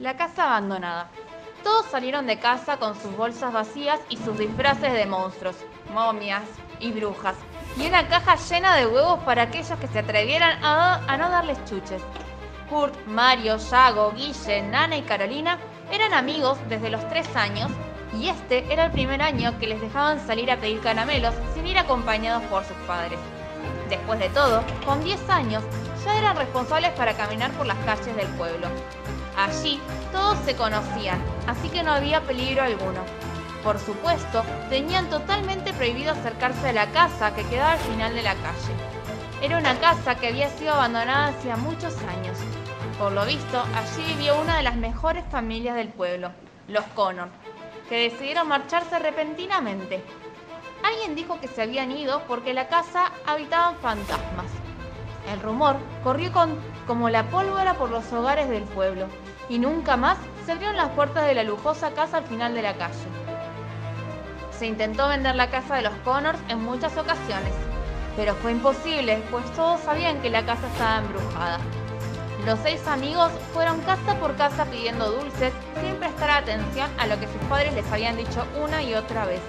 La casa abandonada. Todos salieron de casa con sus bolsas vacías y sus disfraces de monstruos, momias y brujas, y una caja llena de huevos para aquellos que se atrevieran a, no darles chuches. Kurt, Mario, Yago, Guille, Nana y Carolina eran amigos desde los tres años y este era el primer año que les dejaban salir a pedir caramelos sin ir acompañados por sus padres. Después de todo, con 10 años, ya eran responsables para caminar por las calles del pueblo. Allí todos se conocían, así que no había peligro alguno. Por supuesto, tenían totalmente prohibido acercarse a la casa que quedaba al final de la calle. Era una casa que había sido abandonada hacía muchos años. Por lo visto, allí vivió una de las mejores familias del pueblo, los Connor, que decidieron marcharse repentinamente. Alguien dijo que se habían ido porque la casa habitaban fantasmas. El rumor corrió como la pólvora por los hogares del pueblo y nunca más se abrieron las puertas de la lujosa casa al final de la calle. Se intentó vender la casa de los Connors en muchas ocasiones, pero fue imposible, pues todos sabían que la casa estaba embrujada. Los seis amigos fueron casa por casa pidiendo dulces sin prestar atención a lo que sus padres les habían dicho una y otra vez.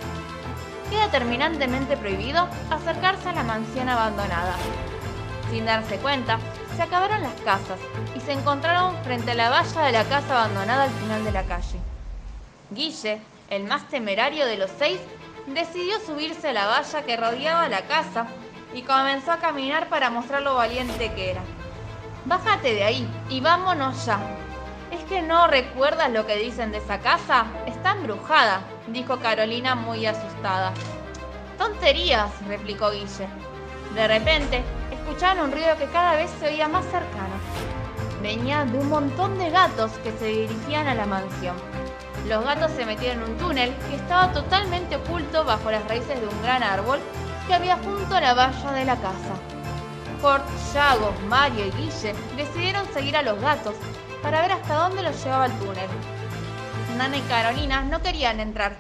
Queda terminantemente prohibido acercarse a la mansión abandonada. Sin darse cuenta, se acabaron las casas y se encontraron frente a la valla de la casa abandonada al final de la calle. Guille, el más temerario de los seis, decidió subirse a la valla que rodeaba la casa y comenzó a caminar para mostrar lo valiente que era. Bájate de ahí y vámonos ya. ¿Es que no recuerdas lo que dicen de esa casa? Está embrujada, dijo Carolina muy asustada. Tonterías, replicó Guille. De repente, escucharon un ruido que cada vez se oía más cercano. Venía de un montón de gatos que se dirigían a la mansión. Los gatos se metieron en un túnel que estaba totalmente oculto bajo las raíces de un gran árbol que había junto a la valla de la casa. Kurt, Yago, Mario y Guille decidieron seguir a los gatos para ver hasta dónde los llevaba el túnel. Nana y Carolina no querían entrar,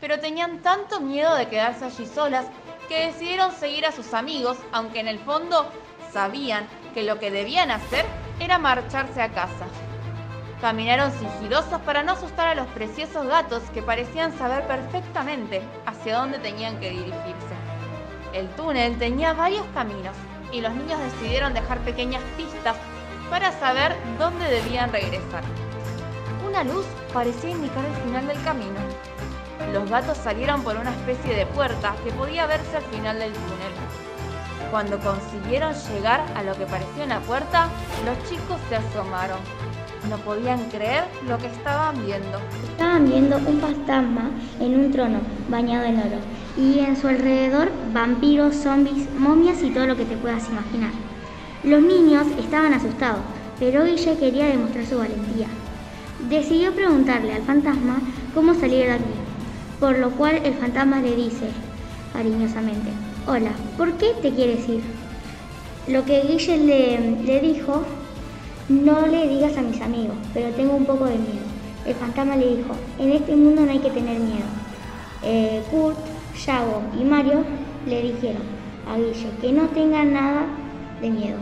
pero tenían tanto miedo de quedarse allí solas que decidieron seguir a sus amigos, aunque en el fondo sabían que lo que debían hacer era marcharse a casa. Caminaron sigilosos para no asustar a los preciosos gatos que parecían saber perfectamente hacia dónde tenían que dirigirse. El túnel tenía varios caminos y los niños decidieron dejar pequeñas pistas para saber dónde debían regresar. Una luz parecía indicar el final del camino. Los gatos salieron por una especie de puerta que podía verse al final del túnel. Cuando consiguieron llegar a lo que parecía una puerta, los chicos se asomaron. No podían creer lo que estaban viendo. Estaban viendo un fantasma en un trono bañado en oro y en su alrededor vampiros, zombies, momias y todo lo que te puedas imaginar. Los niños estaban asustados, pero Guille quería demostrar su valentía. Decidió preguntarle al fantasma cómo salir de aquí, por lo cual el fantasma le dice cariñosamente, hola, ¿por qué te quieres ir? Lo que Guille le, le dijo, no le digas a mis amigos, pero tengo un poco de miedo. El fantasma le dijo, en este mundo no hay que tener miedo. Eh, Kurt, Yago y Mario le dijeron a Guille que no tenga nada de miedo.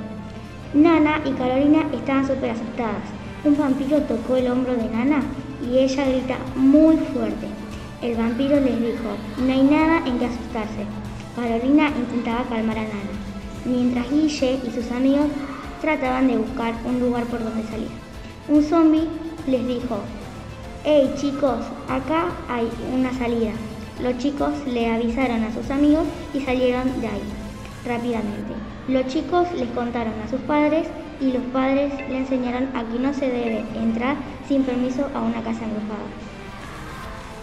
Nana y Carolina estaban súper asustadas. Un vampiro tocó el hombro de Nana y ella grita muy fuerte. El vampiro les dijo, no hay nada en que asustarse. Carolina intentaba calmar a Nana, mientras Guille y sus amigos trataban de buscar un lugar por donde salir. Un zombie les dijo, hey chicos, acá hay una salida. Los chicos le avisaron a sus amigos y salieron de ahí rápidamente. Los chicos les contaron a sus padres y los padres le enseñaron a que no se debe entrar sin permiso a una casa embrujada.